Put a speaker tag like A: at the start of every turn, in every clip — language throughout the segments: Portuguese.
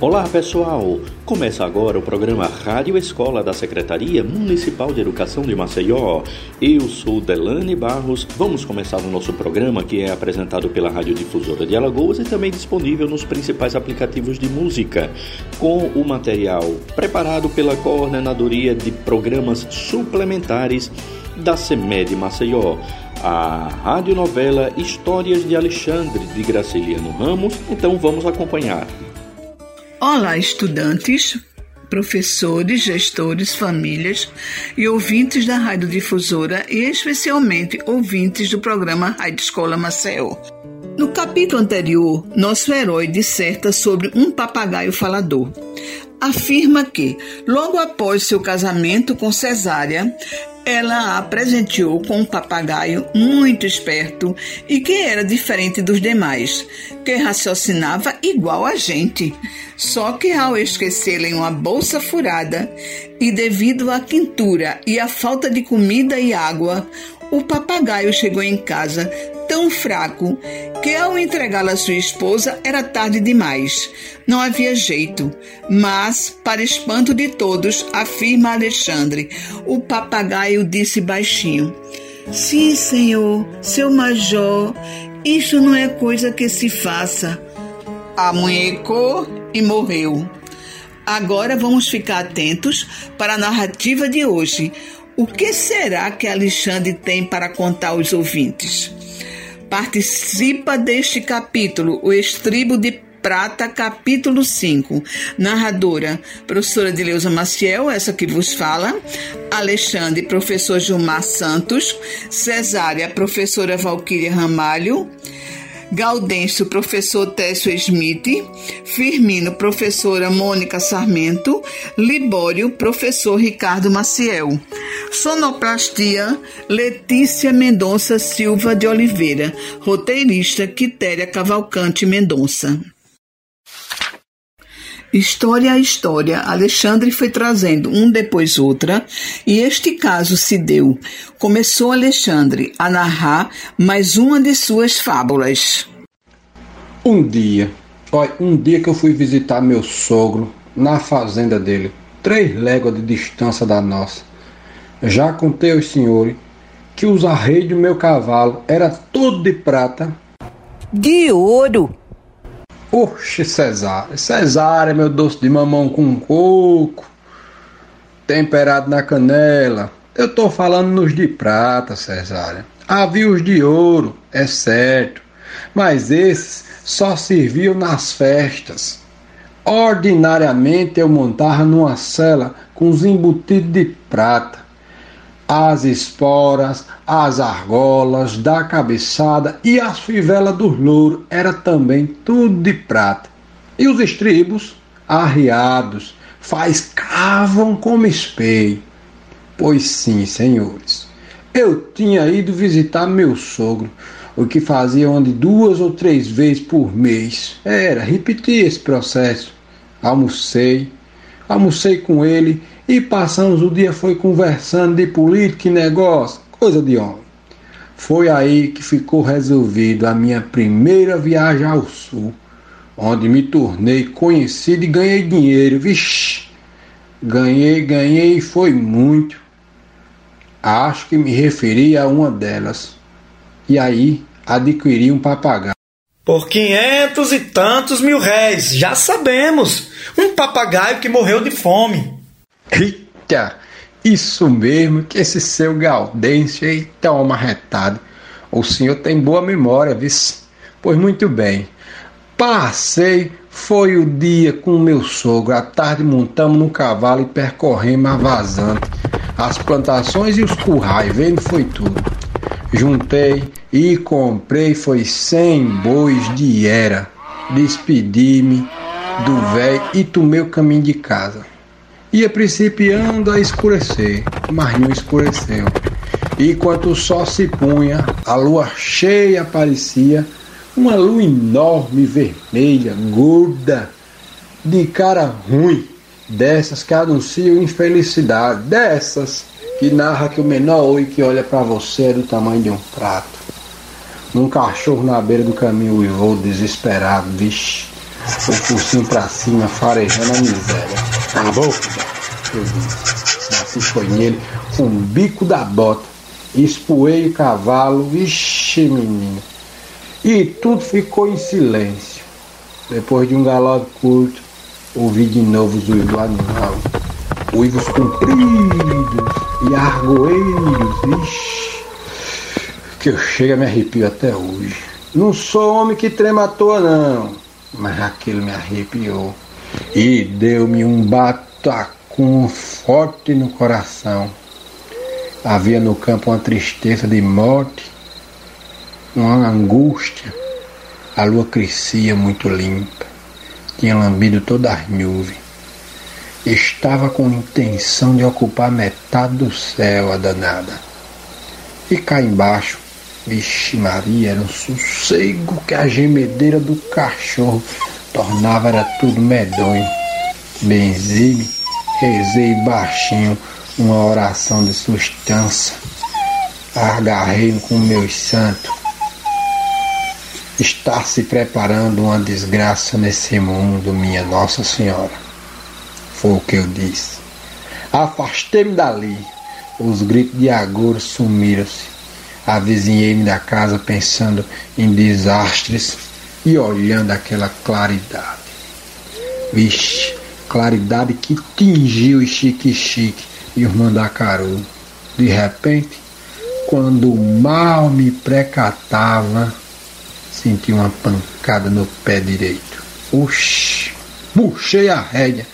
A: Olá pessoal! Começa agora o programa Rádio Escola da Secretaria Municipal de Educação de Maceió. Eu sou Delane Barros. Vamos começar o nosso programa que é apresentado pela Rádio Difusora de Alagoas e também disponível nos principais aplicativos de música, com o material preparado pela Coordenadoria de Programas Suplementares da CEMED Maceió a radionovela Histórias de Alexandre de Graciliano Ramos. Então vamos acompanhar.
B: Olá, estudantes, professores, gestores, famílias e ouvintes da Rádio Difusora e especialmente ouvintes do programa Rádio Escola Maceió. No capítulo anterior, nosso herói disserta sobre um papagaio falador. Afirma que, logo após seu casamento com Cesária, ela a presenteou com um papagaio muito esperto e que era diferente dos demais, que raciocinava igual a gente. Só que ao esquecê-la em uma bolsa furada e devido à quintura e à falta de comida e água, o papagaio chegou em casa tão fraco que ao entregá-la à sua esposa era tarde demais. Não havia jeito. Mas, para espanto de todos, afirma Alexandre, o papagaio disse baixinho: Sim, senhor, seu major, isso não é coisa que se faça. Amunhecou e morreu. Agora vamos ficar atentos para a narrativa de hoje. O que será que Alexandre tem para contar aos ouvintes? Participa deste capítulo o Estribo de Prata, capítulo 5. Narradora, professora Dileuza Maciel, essa que vos fala. Alexandre, professor Gilmar Santos. Cesária, professora Valquíria Ramalho. Gaudêncio, professor Técio Smith, Firmino, professora Mônica Sarmento, Libório, professor Ricardo Maciel. Sonoplastia, Letícia Mendonça Silva de Oliveira, roteirista Quitéria Cavalcante Mendonça. História a história, Alexandre foi trazendo um depois outra, e este caso se deu. Começou Alexandre a narrar mais uma de suas fábulas.
C: Um dia, olha, um dia que eu fui visitar meu sogro na fazenda dele, três léguas de distância da nossa. Já contei aos senhores que os arreios do meu cavalo era todo de prata.
D: De ouro!
C: Oxe, Cesária. Cesária, meu doce de mamão com coco, temperado na canela. Eu tô falando nos de prata, Cesária. Havia os de ouro, é certo, mas esses só serviam nas festas. Ordinariamente eu montava numa cela com os embutidos de prata as esporas, as argolas da cabeçada e as fivelas dos louros era também tudo de prata. E os estribos, arriados, faiscavam como espelho. Pois sim, senhores, eu tinha ido visitar meu sogro, o que fazia onde duas ou três vezes por mês. Era repetir esse processo. Almocei, almocei com ele e passamos o dia foi conversando de política e negócio, coisa de homem. Foi aí que ficou resolvido a minha primeira viagem ao sul, onde me tornei conhecido e ganhei dinheiro. Vixe, ganhei, ganhei e foi muito. Acho que me referi a uma delas. E aí adquiri um papagaio.
E: Por quinhentos e tantos mil réis, já sabemos. Um papagaio que morreu de fome.
C: Eita, isso mesmo que esse seu Gaudêncio aí tão amarretado. O senhor tem boa memória, vice. Pois muito bem. Passei, foi o dia com meu sogro. À tarde montamos no cavalo e percorremos a vazante. As plantações e os currais, vendo foi tudo. Juntei e comprei foi cem bois de era. Despedi-me do velho e tomei o caminho de casa. Ia principiando a escurecer, mas não escureceu. E quando o sol se punha, a lua cheia aparecia, uma lua enorme, vermelha, gorda, de cara ruim, dessas que anunciam infelicidade, dessas que narra que o menor oi que olha para você é do tamanho de um prato. Um cachorro na beira do caminho uivou desesperado, vixe. o focinho pra cima, farejando a miséria. Acabou, eu disse. Foi nele, com o bico da bota. Espoei o cavalo, vixe menino. E tudo ficou em silêncio. Depois de um galope curto, ouvi de novo os uivos do animal. Uivos compridos e argoeiros, vixe. Que eu chego a me arrepio até hoje. Não sou homem que trema à toa, não. Mas aquilo me arrepiou. E deu-me um batacum forte no coração. Havia no campo uma tristeza de morte, uma angústia. A lua crescia muito limpa, tinha lambido todas as nuvens. Estava com intenção de ocupar metade do céu, a danada. E cá embaixo, vixe Maria, era um sossego que a gemedeira do cachorro tornava era tudo medonho. Benzi-me, rezei baixinho uma oração de sustância. Agarrei com meus santos. Está se preparando uma desgraça nesse mundo, minha Nossa Senhora. Foi o que eu disse. Afastei-me dali. Os gritos de agouro sumiram-se. Avizinhei-me da casa pensando em desastres e olhando aquela claridade. Vixe, claridade que tingiu o chique-chique e os mandacaru. De repente, quando mal me precatava, senti uma pancada no pé direito. Oxi! Puxei a rédea,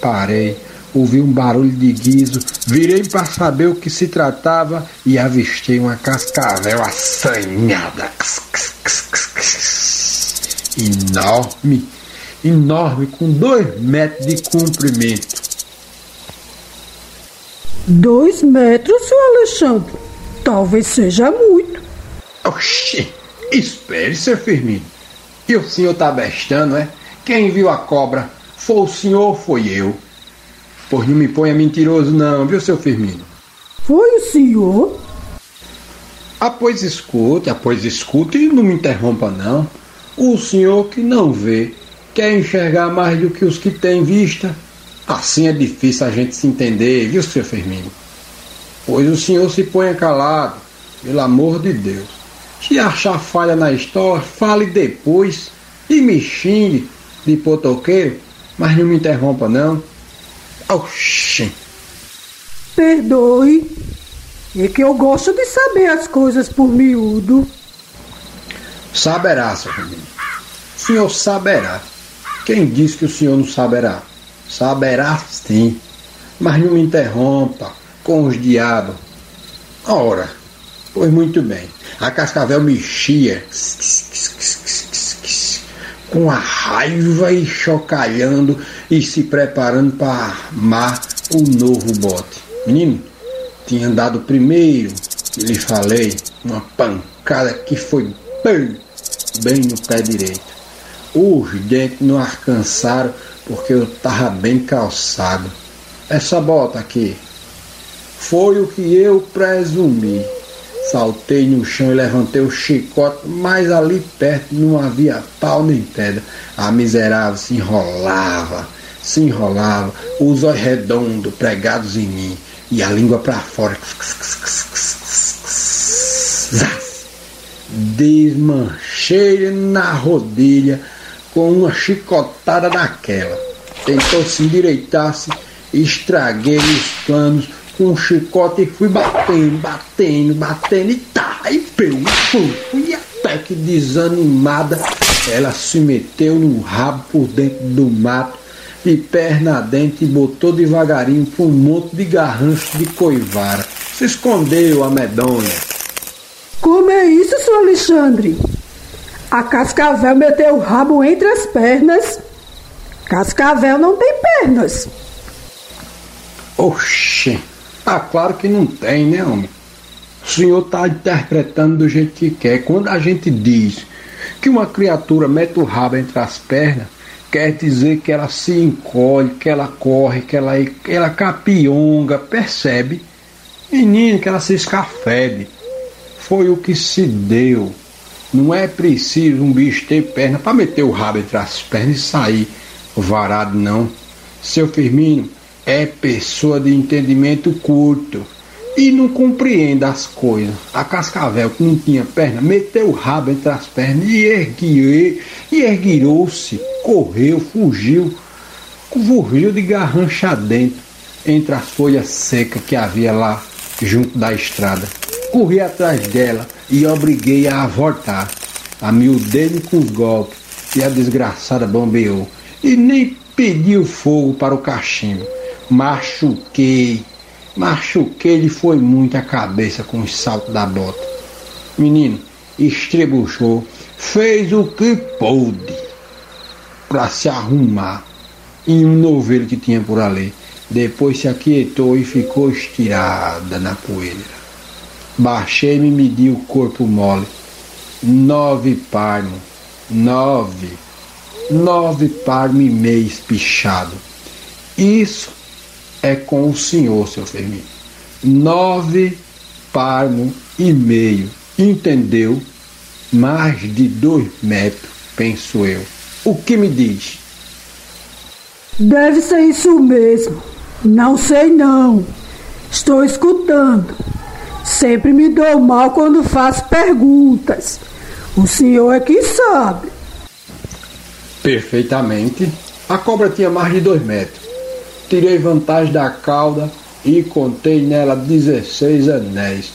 C: parei, ouvi um barulho de guiso, virei para saber o que se tratava e avistei uma cascavel assanhada. Enorme, enorme, com dois metros de comprimento.
F: Dois metros, seu Alexandre? Talvez seja muito.
C: Oxi, espere, seu Firmino. E o senhor tá bestando, é? Quem viu a cobra? Foi o senhor ou foi eu? Pois não me ponha mentiroso não, viu, seu Firmino?
F: Foi o senhor?
C: Ah, pois escute, ah, pois escute e não me interrompa não. O senhor que não vê quer enxergar mais do que os que têm vista. Assim é difícil a gente se entender, viu, seu Firmino? Pois o senhor se ponha calado, pelo amor de Deus. Se achar falha na história, fale depois e me xingue de potoqueiro, mas não me interrompa não. Oxi!
F: Perdoe, é que eu gosto de saber as coisas por miúdo.
C: Saberá, seu Firmino. O senhor saberá. Quem diz que o senhor não saberá? Saberá sim, mas não me interrompa com os diabos. Ora, pois muito bem. A cascavel mexia com a raiva e chocalhando e se preparando para armar o novo bote. Menino, tinha dado primeiro, lhe falei, uma pancada que foi bem, bem no pé direito. Os dentes não alcançaram porque eu estava bem calçado. Essa bota aqui foi o que eu presumi. Saltei no chão e levantei o chicote, mas ali perto não havia pau nem pedra. A miserável se enrolava, se enrolava, os olhos redondos pregados em mim e a língua para fora. Desmanchei na rodilha com uma chicotada daquela. Tentou se endireitar-se, estraguei os planos com um chicote e fui batendo, batendo, batendo e tá, e pum, pum, e até que desanimada ela se meteu no rabo por dentro do mato, de perna dentro e botou devagarinho para um monte de garrancho de coivara. Se escondeu a medonha.
F: Como é isso, seu Alexandre? A cascavel meteu o rabo entre as pernas. Cascavel não tem pernas.
C: Oxê, ah, claro que não tem, né, homem? O senhor está interpretando do jeito que quer. Quando a gente diz que uma criatura mete o rabo entre as pernas, quer dizer que ela se encolhe, que ela corre, que ela, ela capionga, percebe? Menino, que ela se escafede. Foi o que se deu. Não é preciso um bicho ter perna para meter o rabo entre as pernas e sair varado, não. Seu Firmino é pessoa de entendimento curto e não compreende as coisas. A Cascavel, que não tinha perna, meteu o rabo entre as pernas e ergueu, e erguirou-se, correu, fugiu, fugiu de garrancha dentro, entre as folhas secas que havia lá junto da estrada. Corri atrás dela e obriguei a voltar. Amiudei-me com os golpes e a desgraçada bombeou. E nem pediu fogo para o cachimbo. Machuquei, machuquei-lhe foi muito a cabeça com os saltos da bota. Menino, estrebuchou, fez o que pôde para se arrumar em um novelo que tinha por ali. Depois se aquietou e ficou estirada na poeira. Baixei-me e medi o corpo mole. Nove palmos. Nove. Nove palmos e meio espichado. Isso é com o senhor, seu Firmino. Nove palmos e meio. Entendeu? Mais de dois metros, penso eu. O que me diz?
F: Deve ser isso mesmo. Não sei não. Estou escutando. Sempre me dou mal quando faço perguntas. O senhor é que sabe.
C: Perfeitamente. A cobra tinha mais de dois metros. Tirei vantagem da cauda e contei nela 16 anéis,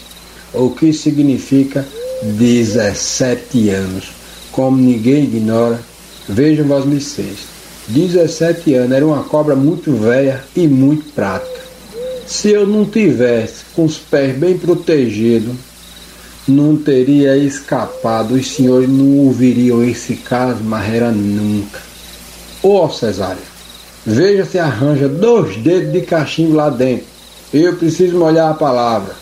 C: o que significa 17 anos. Como ninguém ignora, vejam vós licenças. 17 anos era uma cobra muito velha e muito prática. Se eu não tivesse com os pés bem protegidos, não teria escapado. Os senhores não ouviriam esse caso, mas era nunca. Ô oh, Cesária, veja se arranja dois dedos de cachimbo lá dentro. Eu preciso molhar a palavra.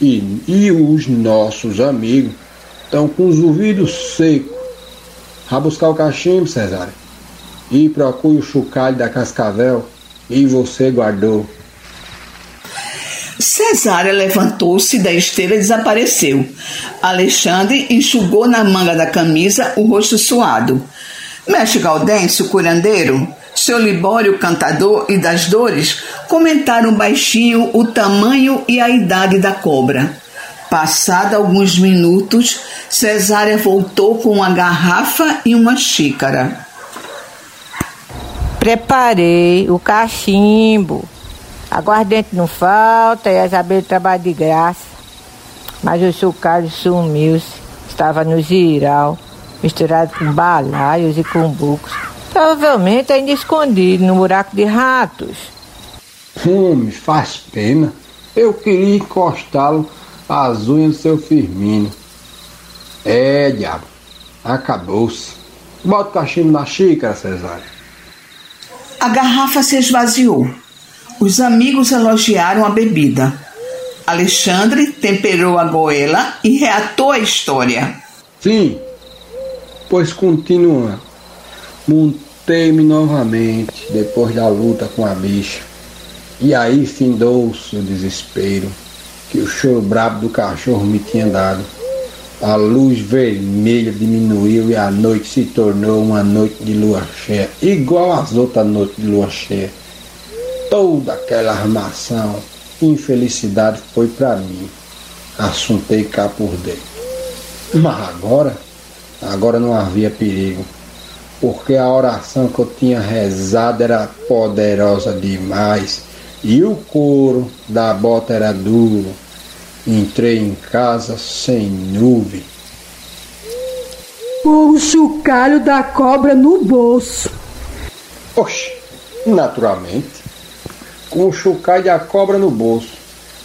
C: E, e os nossos amigos estão com os ouvidos secos. Vá buscar o cachimbo, Cesária. E procure o chocalho da cascavel. E você guardou.
B: Cesária levantou-se da esteira e desapareceu. Alexandre enxugou na manga da camisa o rosto suado. Mestre Gaudêncio, curandeiro, seu Libório, cantador e das dores, comentaram baixinho o tamanho e a idade da cobra. Passado alguns minutos, Cesária voltou com uma garrafa e uma xícara.
D: Preparei o cachimbo Aguardente não falta e as abelhas trabalham de graça. Mas o seu Carlos sumiu-se, estava no giral, misturado com balaios e cumbucos. Provavelmente ainda escondido no buraco de ratos.
C: Hum, faz pena. Eu queria encostá-lo às unhas do seu Firmino. É, diabo, acabou-se. Bota o cachimbo na xícara, Cesário.
B: A garrafa se esvaziou. Os amigos elogiaram a bebida. Alexandre temperou a goela e reatou a história.
C: Sim, pois continua. Montei-me novamente depois da luta com a bicha. E aí findou-se o desespero que o choro brabo do cachorro me tinha dado. A luz vermelha diminuiu e a noite se tornou uma noite de lua cheia, igual às outras noites de lua cheia toda aquela armação, infelicidade foi para mim. Assuntei cá por dentro. Mas agora, agora não havia perigo, porque a oração que eu tinha rezado era poderosa demais e o couro da bota era duro. Entrei em casa sem nuvem.
F: Com o chocalho da cobra no bolso.
C: Oxe, naturalmente com o chucai da cobra no bolso.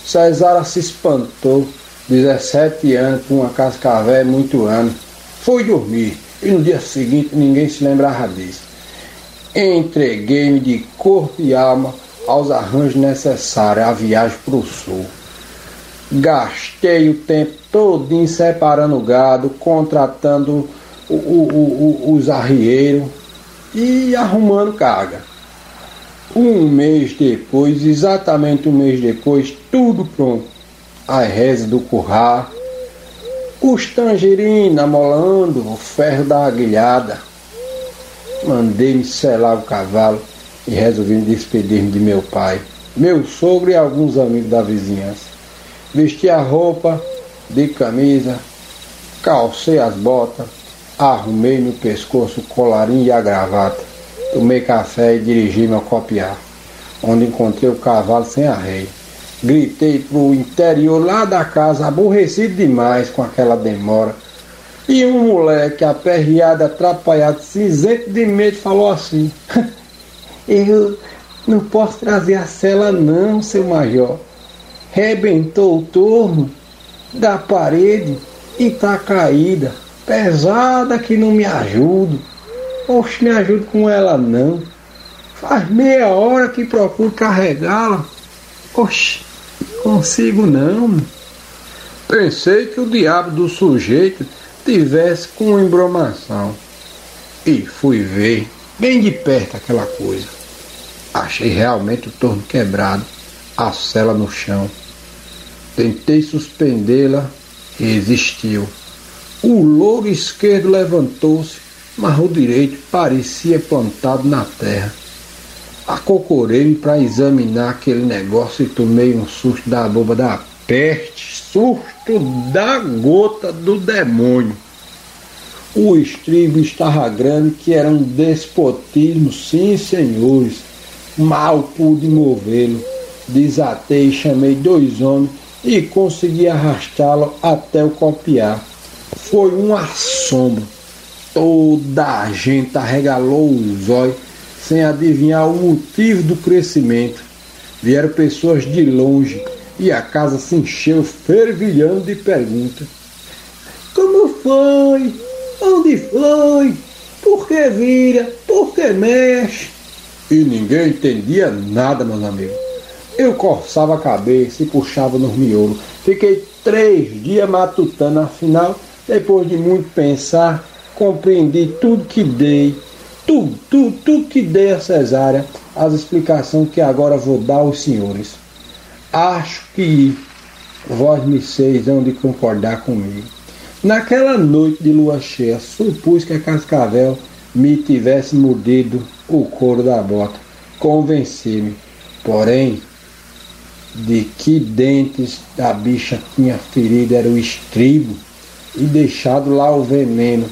C: Cesara se espantou. 17 anos com uma cascavel é muito ano. Foi dormir e no dia seguinte ninguém se lembrava disso. Entreguei-me de corpo e alma aos arranjos necessários à viagem para o sul. Gastei o tempo todo separando o gado, contratando o, o, o, os arrieiros e arrumando carga. Um mês depois, exatamente um mês depois, tudo pronto. As rezas do curral, os tangerinos amolando o ferro da aguilhada. Mandei-me selar o cavalo e resolvi despedir-me de meu pai, meu sogro e alguns amigos da vizinhança. Vesti a roupa de camisa, calcei as botas, arrumei no pescoço o colarinho e a gravata, tomei café e dirigi-me copiar, onde encontrei o cavalo sem arreio. Gritei pro interior lá da casa, aborrecido demais com aquela demora. E um moleque aperreado, atrapalhado, cinzento de medo, falou assim: Eu não posso trazer a cela, não, seu major. Rebentou o torno da parede e tá caída, pesada que não me ajudo. Oxe, me ajude com ela não. Faz meia hora que procuro carregá-la. Oxe, Consigo não. Pensei que o diabo do sujeito tivesse com embromação. E fui ver bem de perto aquela coisa. Achei realmente o torno quebrado, a cela no chão. Tentei suspendê-la existiu. O louro esquerdo levantou-se, mas o direito parecia plantado na terra. Acocorei para examinar aquele negócio e tomei um susto da boba da peste, susto da gota do demônio. O estribo estava grande, que era um despotismo, sim, senhores. Mal pude movê-lo. Desatei e chamei dois homens e consegui arrastá-lo até o copiar. Foi um assombro. Toda a gente arregalou os olhos sem adivinhar o motivo do crescimento. Vieram pessoas de longe e a casa se encheu fervilhando de perguntas. Como foi? Onde foi? Por que vira? Por que mexe? E ninguém entendia nada, meus amigos. Eu coçava a cabeça e puxava nos miolos. Fiquei três dias matutando, afinal, depois de muito pensar, compreendi tudo que dei tudo, tudo, tudo que dei a cesárea, as explicações que agora vou dar aos senhores. Acho que vós me seis hão de concordar comigo. Naquela noite de lua cheia, supus que a cascavel me tivesse mordido o couro da bota. Convenci-me, porém, de que dentes a bicha tinha ferido era o estribo e deixado lá o veneno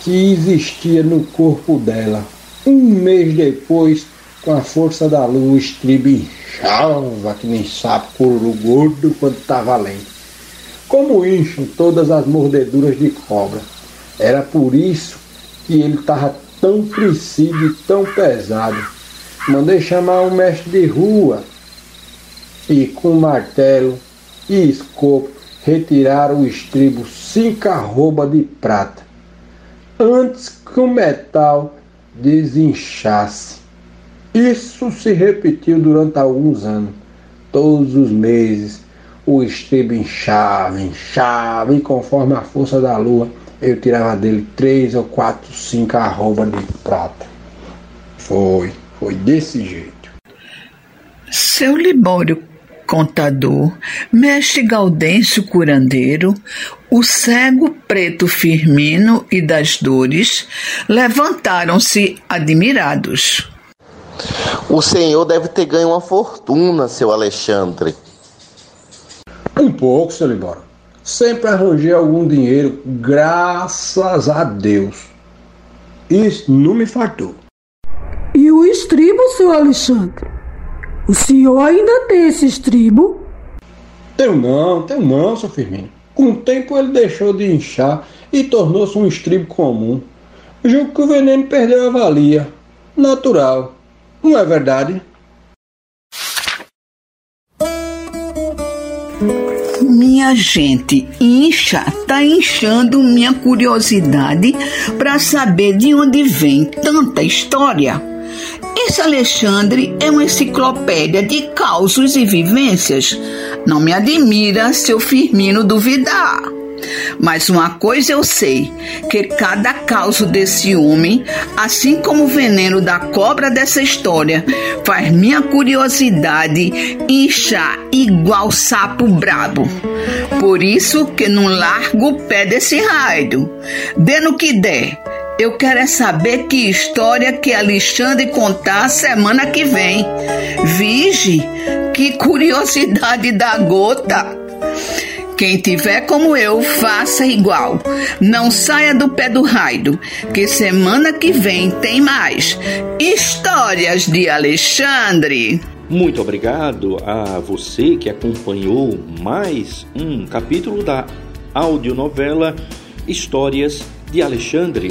C: que existia no corpo dela. Um mês depois, com a força da estribo inchava que nem sapo couro gordo quando está valendo. Como incham todas as mordeduras de cobra. Era por isso que ele estava tão crescido e tão pesado. Mandei chamar um mestre de rua e com martelo e escopo retiraram o estribo cinco arroba de prata antes que o metal desinchasse. Isso se repetiu durante alguns anos. Todos os meses o estribo inchava, inchava, e conforme a força da lua, eu tirava dele três ou quatro, cinco arrobas de prata. Foi, foi desse jeito.
B: Seu Libório contador, mestre Gaudêncio curandeiro, o cego preto Firmino e das dores levantaram-se admirados.
G: O senhor deve ter ganho uma fortuna, seu Alexandre.
C: Um pouco, seu Libório. Sempre arranjei algum dinheiro, graças a Deus. Isso não me faltou.
F: E o estribo, seu Alexandre? O senhor ainda tem esse estribo?
C: Tenho não, tenho não, seu Firmino. Com o tempo ele deixou de inchar e tornou-se um estribo comum. Julgo que o veneno perdeu a valia. Natural. Não é verdade?
B: Minha gente, incha tá inchando minha curiosidade para saber de onde vem tanta história. Esse Alexandre é uma enciclopédia de causos e vivências. Não me admira seu Firmino duvidar. Mas uma coisa eu sei, que cada caos desse homem, assim como o veneno da cobra dessa história, faz minha curiosidade inchar igual sapo brabo. Por isso que não largo o pé desse raio. Dê no que der. Eu quero é saber que história que Alexandre contar semana que vem. Vige, que curiosidade da gota. Quem tiver como eu, faça igual. Não saia do pé do raio, que semana que vem tem mais. Histórias de Alexandre.
A: Muito obrigado a você que acompanhou mais um capítulo da audionovela Histórias de Alexandre.